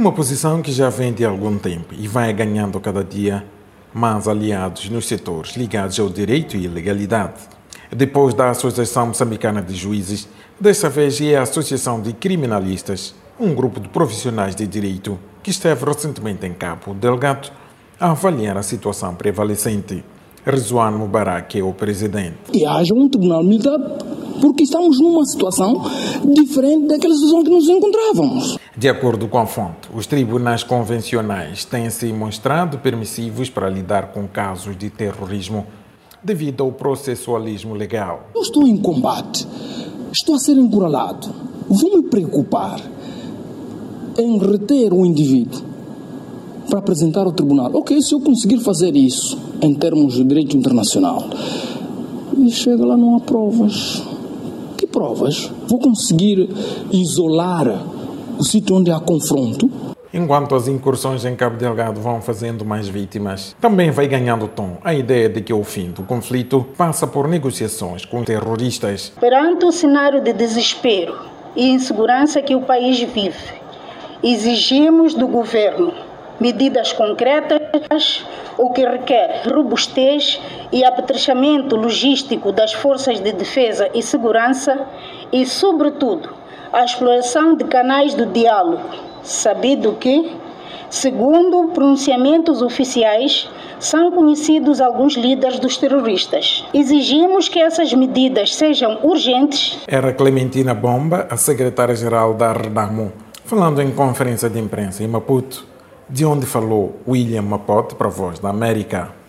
uma posição que já vem de algum tempo e vai ganhando cada dia mais aliados nos setores ligados ao direito e legalidade. Depois da Associação Moçambicana de Juízes, dessa vez é a Associação de Criminalistas, um grupo de profissionais de direito que esteve recentemente em Cabo Delgado a avaliar a situação prevalecente. Rizwan Mubarak é o presidente. E haja um tribunal militar porque estamos numa situação diferente daquela situação que nos encontrávamos. De acordo com a fonte, os tribunais convencionais têm se mostrado permissivos para lidar com casos de terrorismo devido ao processualismo legal. Eu estou em combate, estou a ser encurralado. Vou me preocupar em reter o indivíduo para apresentar ao tribunal. Ok, se eu conseguir fazer isso em termos de direito internacional, e chega lá não há provas. Provas? Vou conseguir isolar o sítio onde há confronto? Enquanto as incursões em Cabo Delgado vão fazendo mais vítimas, também vai ganhando tom a ideia de que o fim do conflito passa por negociações com terroristas. Perante o cenário de desespero e insegurança que o país vive, exigimos do governo medidas concretas, o que requer robustez e apetrechamento logístico das forças de defesa e segurança e, sobretudo, a exploração de canais do diálogo, sabido que, segundo pronunciamentos oficiais, são conhecidos alguns líderes dos terroristas. Exigimos que essas medidas sejam urgentes. Era Clementina Bomba, a secretária-geral da RENAMO, falando em conferência de imprensa em Maputo de onde falou William Mapote para a Voz da América.